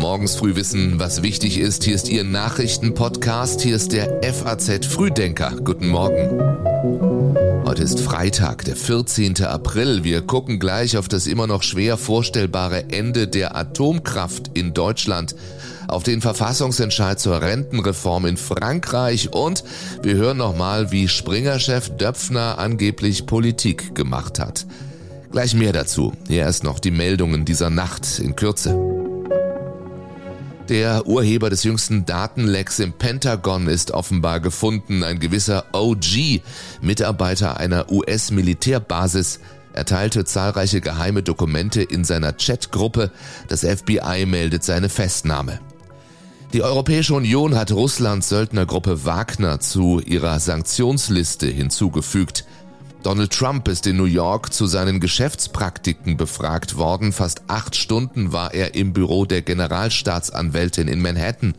Morgens früh wissen, was wichtig ist. Hier ist Ihr Nachrichtenpodcast. Hier ist der FAZ Frühdenker. Guten Morgen. Heute ist Freitag, der 14. April. Wir gucken gleich auf das immer noch schwer vorstellbare Ende der Atomkraft in Deutschland, auf den Verfassungsentscheid zur Rentenreform in Frankreich und wir hören nochmal, wie Springer-Chef Döpfner angeblich Politik gemacht hat. Gleich mehr dazu. Hier erst noch die Meldungen dieser Nacht in Kürze. Der Urheber des jüngsten Datenlecks im Pentagon ist offenbar gefunden. Ein gewisser OG, Mitarbeiter einer US-Militärbasis. Er teilte zahlreiche geheime Dokumente in seiner Chatgruppe. Das FBI meldet seine Festnahme. Die Europäische Union hat Russlands Söldnergruppe Wagner zu ihrer Sanktionsliste hinzugefügt. Donald Trump ist in New York zu seinen Geschäftspraktiken befragt worden. Fast acht Stunden war er im Büro der Generalstaatsanwältin in Manhattan.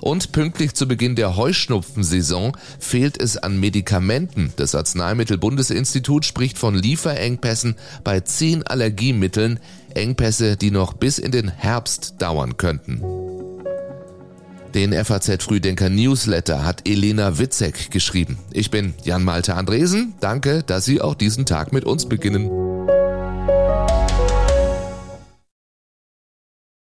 Und pünktlich zu Beginn der Heuschnupfensaison fehlt es an Medikamenten. Das Arzneimittelbundesinstitut spricht von Lieferengpässen bei zehn Allergiemitteln, Engpässe, die noch bis in den Herbst dauern könnten. Den FAZ Frühdenker Newsletter hat Elena Witzek geschrieben. Ich bin Jan Malte Andresen. Danke, dass Sie auch diesen Tag mit uns beginnen.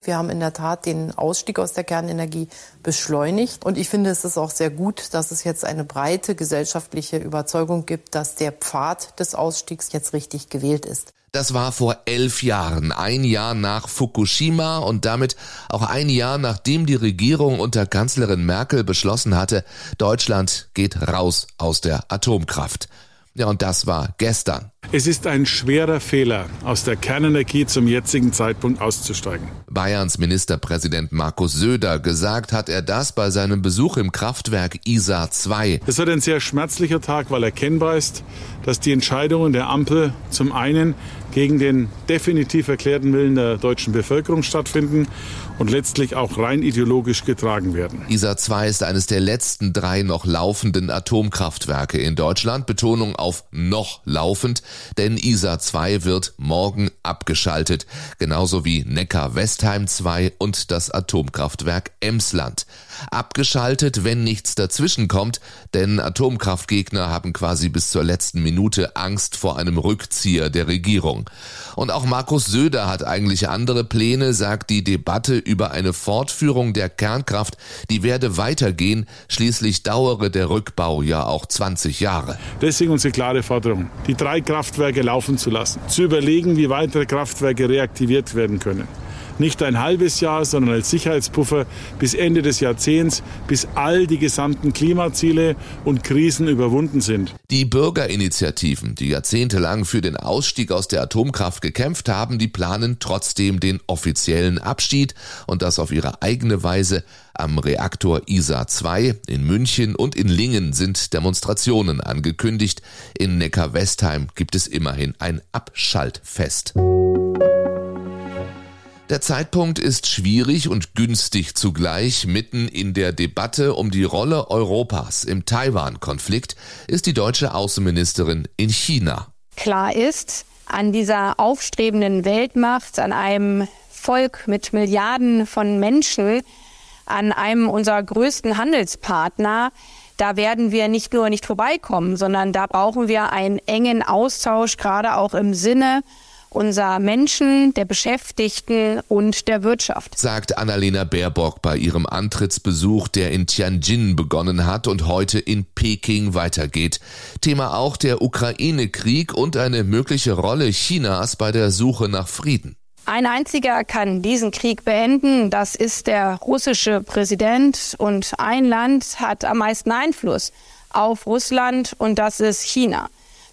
Wir haben in der Tat den Ausstieg aus der Kernenergie beschleunigt. Und ich finde, es ist auch sehr gut, dass es jetzt eine breite gesellschaftliche Überzeugung gibt, dass der Pfad des Ausstiegs jetzt richtig gewählt ist. Das war vor elf Jahren, ein Jahr nach Fukushima und damit auch ein Jahr nachdem die Regierung unter Kanzlerin Merkel beschlossen hatte, Deutschland geht raus aus der Atomkraft. Ja, und das war gestern. Es ist ein schwerer Fehler, aus der Kernenergie zum jetzigen Zeitpunkt auszusteigen. Bayerns Ministerpräsident Markus Söder gesagt hat er das bei seinem Besuch im Kraftwerk ISA 2. Es wird ein sehr schmerzlicher Tag, weil erkennbar ist, dass die Entscheidungen der Ampel zum einen gegen den definitiv erklärten Willen der deutschen Bevölkerung stattfinden und letztlich auch rein ideologisch getragen werden. ISA 2 ist eines der letzten drei noch laufenden Atomkraftwerke in Deutschland. Betonung auf noch laufend, denn ISA 2 wird morgen abgeschaltet, genauso wie Neckar-Westheim 2 und das Atomkraftwerk Emsland. Abgeschaltet, wenn nichts dazwischen kommt, denn Atomkraftgegner haben quasi bis zur letzten Minute Angst vor einem Rückzieher der Regierung. Und auch Markus Söder hat eigentlich andere Pläne, sagt die Debatte über eine Fortführung der Kernkraft, die werde weitergehen, schließlich dauere der Rückbau ja auch 20 Jahre. Deswegen unsere klare Forderung, die drei Kraftwerke laufen zu lassen, zu überlegen, wie weitere Kraftwerke reaktiviert werden können nicht ein halbes Jahr, sondern als Sicherheitspuffer bis Ende des Jahrzehnts, bis all die gesamten Klimaziele und Krisen überwunden sind. Die Bürgerinitiativen, die jahrzehntelang für den Ausstieg aus der Atomkraft gekämpft haben, die planen trotzdem den offiziellen Abschied und das auf ihre eigene Weise. Am Reaktor ISA 2 in München und in Lingen sind Demonstrationen angekündigt. In Neckar-Westheim gibt es immerhin ein Abschaltfest. Der Zeitpunkt ist schwierig und günstig zugleich. Mitten in der Debatte um die Rolle Europas im Taiwan-Konflikt ist die deutsche Außenministerin in China. Klar ist, an dieser aufstrebenden Weltmacht, an einem Volk mit Milliarden von Menschen, an einem unserer größten Handelspartner, da werden wir nicht nur nicht vorbeikommen, sondern da brauchen wir einen engen Austausch, gerade auch im Sinne unserer Menschen, der Beschäftigten und der Wirtschaft. Sagt Annalena Baerbock bei ihrem Antrittsbesuch, der in Tianjin begonnen hat und heute in Peking weitergeht. Thema auch der Ukraine-Krieg und eine mögliche Rolle Chinas bei der Suche nach Frieden. Ein einziger kann diesen Krieg beenden, das ist der russische Präsident und ein Land hat am meisten Einfluss auf Russland und das ist China.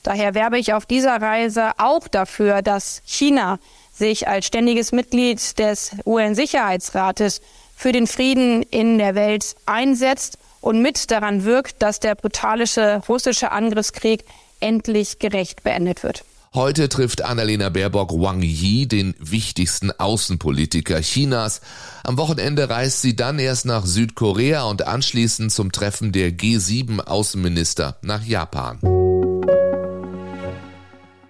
Daher werbe ich auf dieser Reise auch dafür, dass China sich als ständiges Mitglied des UN-Sicherheitsrates für den Frieden in der Welt einsetzt und mit daran wirkt, dass der brutalische russische Angriffskrieg endlich gerecht beendet wird. Heute trifft Annalena Baerbock Wang Yi, den wichtigsten Außenpolitiker Chinas. Am Wochenende reist sie dann erst nach Südkorea und anschließend zum Treffen der G7 Außenminister nach Japan.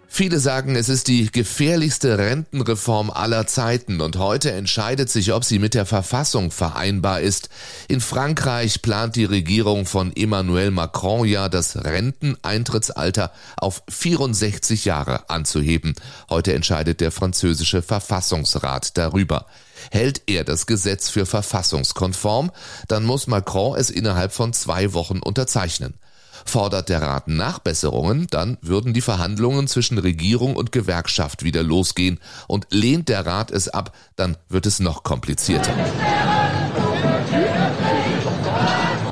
Viele sagen, es ist die gefährlichste Rentenreform aller Zeiten und heute entscheidet sich, ob sie mit der Verfassung vereinbar ist. In Frankreich plant die Regierung von Emmanuel Macron ja, das Renteneintrittsalter auf 64 Jahre anzuheben. Heute entscheidet der französische Verfassungsrat darüber. Hält er das Gesetz für verfassungskonform, dann muss Macron es innerhalb von zwei Wochen unterzeichnen. Fordert der Rat Nachbesserungen, dann würden die Verhandlungen zwischen Regierung und Gewerkschaft wieder losgehen. Und lehnt der Rat es ab, dann wird es noch komplizierter.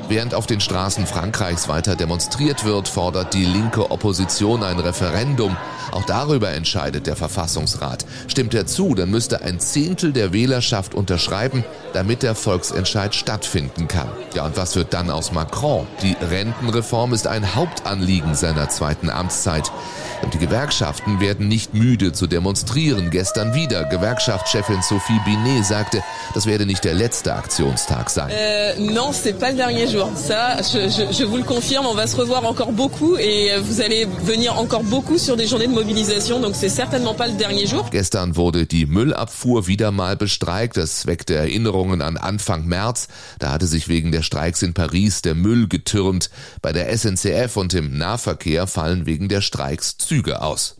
Während auf den Straßen Frankreichs weiter demonstriert wird, fordert die linke Opposition ein Referendum. Auch darüber entscheidet der Verfassungsrat. Stimmt er zu, dann müsste ein Zehntel der Wählerschaft unterschreiben, damit der Volksentscheid stattfinden kann. Ja, und was wird dann aus Macron? Die Rentenreform ist ein Hauptanliegen seiner zweiten Amtszeit. Und die Gewerkschaften werden nicht müde zu demonstrieren. Gestern wieder. Gewerkschaftschefin Sophie Binet sagte, das werde nicht der letzte Aktionstag sein. Euh, non, c'est pas le dernier jour. Ça, je, je, je vous le confirme, on va se revoir encore beaucoup et vous allez venir encore beaucoup sur des journées de mobilisation. Donc c'est certainement pas le dernier jour. Gestern wurde die Müllabfuhr wieder mal bestreikt. Das weckte Erinnerungen an Anfang März. Da hatte sich wegen der Streiks in Paris der Müll getürmt. Bei der SNCF und im Nahverkehr fallen wegen der Streiks Züge aus.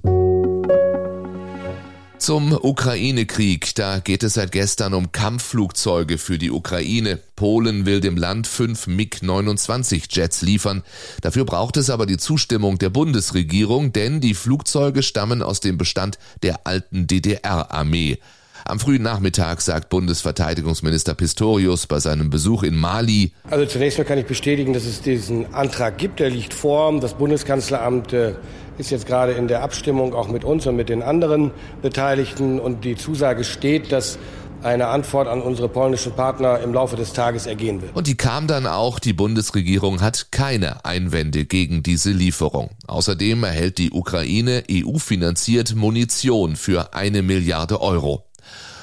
Zum Ukraine-Krieg. Da geht es seit gestern um Kampfflugzeuge für die Ukraine. Polen will dem Land fünf MiG-29 Jets liefern. Dafür braucht es aber die Zustimmung der Bundesregierung, denn die Flugzeuge stammen aus dem Bestand der alten DDR-Armee. Am frühen Nachmittag sagt Bundesverteidigungsminister Pistorius bei seinem Besuch in Mali. Also zunächst mal kann ich bestätigen, dass es diesen Antrag gibt. Der liegt vor. Das Bundeskanzleramt äh, ist jetzt gerade in der Abstimmung auch mit uns und mit den anderen Beteiligten. Und die Zusage steht, dass eine Antwort an unsere polnischen Partner im Laufe des Tages ergehen wird. Und die kam dann auch. Die Bundesregierung hat keine Einwände gegen diese Lieferung. Außerdem erhält die Ukraine EU-finanziert Munition für eine Milliarde Euro.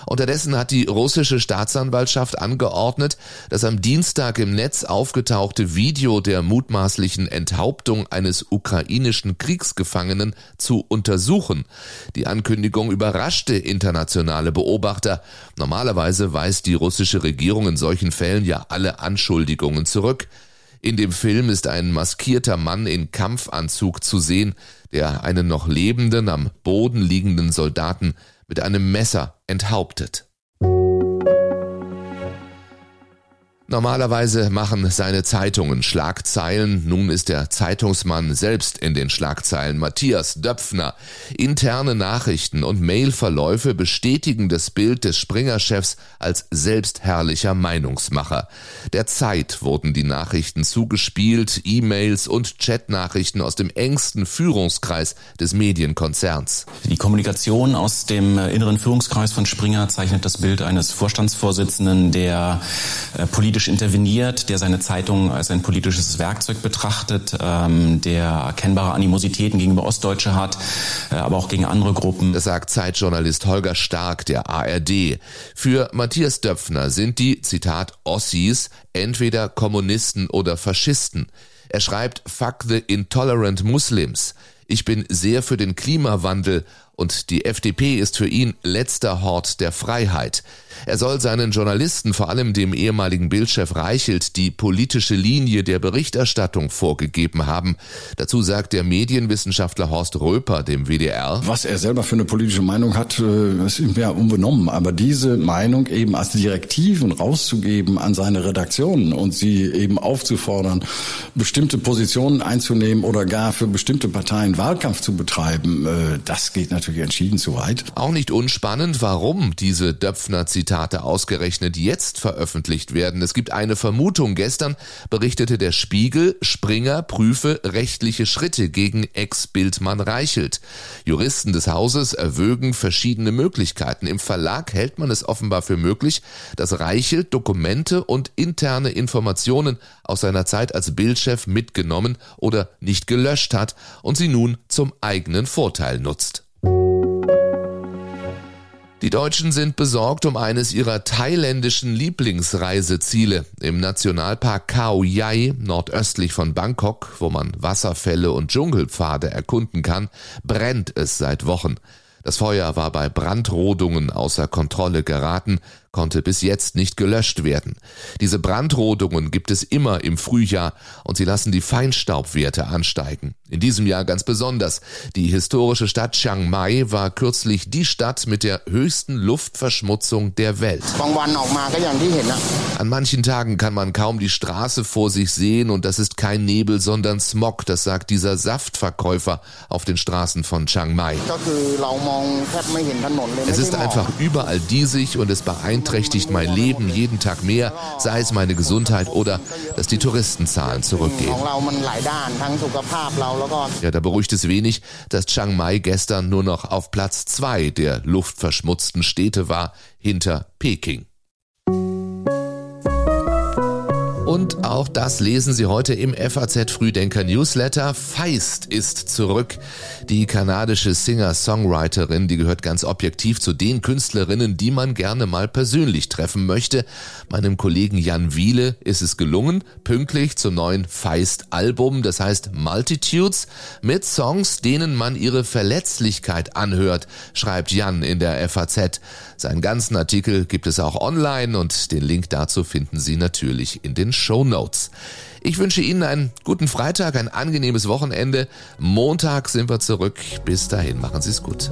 Unterdessen hat die russische Staatsanwaltschaft angeordnet, das am Dienstag im Netz aufgetauchte Video der mutmaßlichen Enthauptung eines ukrainischen Kriegsgefangenen zu untersuchen. Die Ankündigung überraschte internationale Beobachter. Normalerweise weist die russische Regierung in solchen Fällen ja alle Anschuldigungen zurück. In dem Film ist ein maskierter Mann in Kampfanzug zu sehen, der einen noch lebenden, am Boden liegenden Soldaten mit einem Messer enthauptet. Normalerweise machen seine Zeitungen Schlagzeilen. Nun ist der Zeitungsmann selbst in den Schlagzeilen. Matthias Döpfner. Interne Nachrichten und Mailverläufe bestätigen das Bild des Springer-Chefs als selbstherrlicher Meinungsmacher. Der Zeit wurden die Nachrichten zugespielt, E-Mails und Chatnachrichten aus dem engsten Führungskreis des Medienkonzerns. Die Kommunikation aus dem inneren Führungskreis von Springer zeichnet das Bild eines Vorstandsvorsitzenden, der äh, politisch politisch interveniert, der seine Zeitung als ein politisches Werkzeug betrachtet, ähm, der erkennbare Animositäten gegenüber Ostdeutsche hat, äh, aber auch gegen andere Gruppen. Das sagt Zeitjournalist Holger Stark der ARD. Für Matthias Döpfner sind die, Zitat, Ossis entweder Kommunisten oder Faschisten. Er schreibt Fuck the intolerant Muslims. Ich bin sehr für den Klimawandel und die FDP ist für ihn letzter Hort der Freiheit. Er soll seinen Journalisten, vor allem dem ehemaligen Bildchef Reichelt, die politische Linie der Berichterstattung vorgegeben haben. Dazu sagt der Medienwissenschaftler Horst Röper dem WDR. Was er selber für eine politische Meinung hat, äh, ist ihm ja unbenommen. Aber diese Meinung eben als Direktiven rauszugeben an seine Redaktionen und sie eben aufzufordern, bestimmte Positionen einzunehmen oder gar für bestimmte Parteien Wahlkampf zu betreiben, äh, das geht natürlich entschieden zu weit. Auch nicht unspannend, warum diese Döpfner Zitate ausgerechnet jetzt veröffentlicht werden. Es gibt eine Vermutung. Gestern berichtete der Spiegel, Springer prüfe rechtliche Schritte gegen Ex-Bildmann Reichelt. Juristen des Hauses erwögen verschiedene Möglichkeiten. Im Verlag hält man es offenbar für möglich, dass Reichelt Dokumente und interne Informationen aus seiner Zeit als Bildchef mitgenommen oder nicht gelöscht hat und sie nun zum eigenen Vorteil nutzt. Die Deutschen sind besorgt um eines ihrer thailändischen Lieblingsreiseziele. Im Nationalpark Khao Yai, nordöstlich von Bangkok, wo man Wasserfälle und Dschungelpfade erkunden kann, brennt es seit Wochen. Das Feuer war bei Brandrodungen außer Kontrolle geraten, konnte bis jetzt nicht gelöscht werden. Diese Brandrodungen gibt es immer im Frühjahr und sie lassen die Feinstaubwerte ansteigen. In diesem Jahr ganz besonders. Die historische Stadt Chiang Mai war kürzlich die Stadt mit der höchsten Luftverschmutzung der Welt. An manchen Tagen kann man kaum die Straße vor sich sehen und das ist kein Nebel, sondern Smog, das sagt dieser Saftverkäufer auf den Straßen von Chiang Mai. Es ist einfach überall diesig und es beeinträchtigt mein Leben jeden Tag mehr, sei es meine Gesundheit oder dass die Touristenzahlen zurückgehen. Ja, da beruhigt es wenig, dass Chiang Mai gestern nur noch auf Platz zwei der luftverschmutzten Städte war, hinter Peking. Und auch das lesen Sie heute im FAZ Frühdenker Newsletter. Feist ist zurück. Die kanadische Singer-Songwriterin, die gehört ganz objektiv zu den Künstlerinnen, die man gerne mal persönlich treffen möchte. Meinem Kollegen Jan Wiele ist es gelungen, pünktlich zum neuen Feist-Album, das heißt Multitudes, mit Songs, denen man ihre Verletzlichkeit anhört, schreibt Jan in der FAZ. Seinen ganzen Artikel gibt es auch online und den Link dazu finden Sie natürlich in den Show Notes. Ich wünsche Ihnen einen guten Freitag, ein angenehmes Wochenende. Montag sind wir zurück. Bis dahin, machen Sie es gut.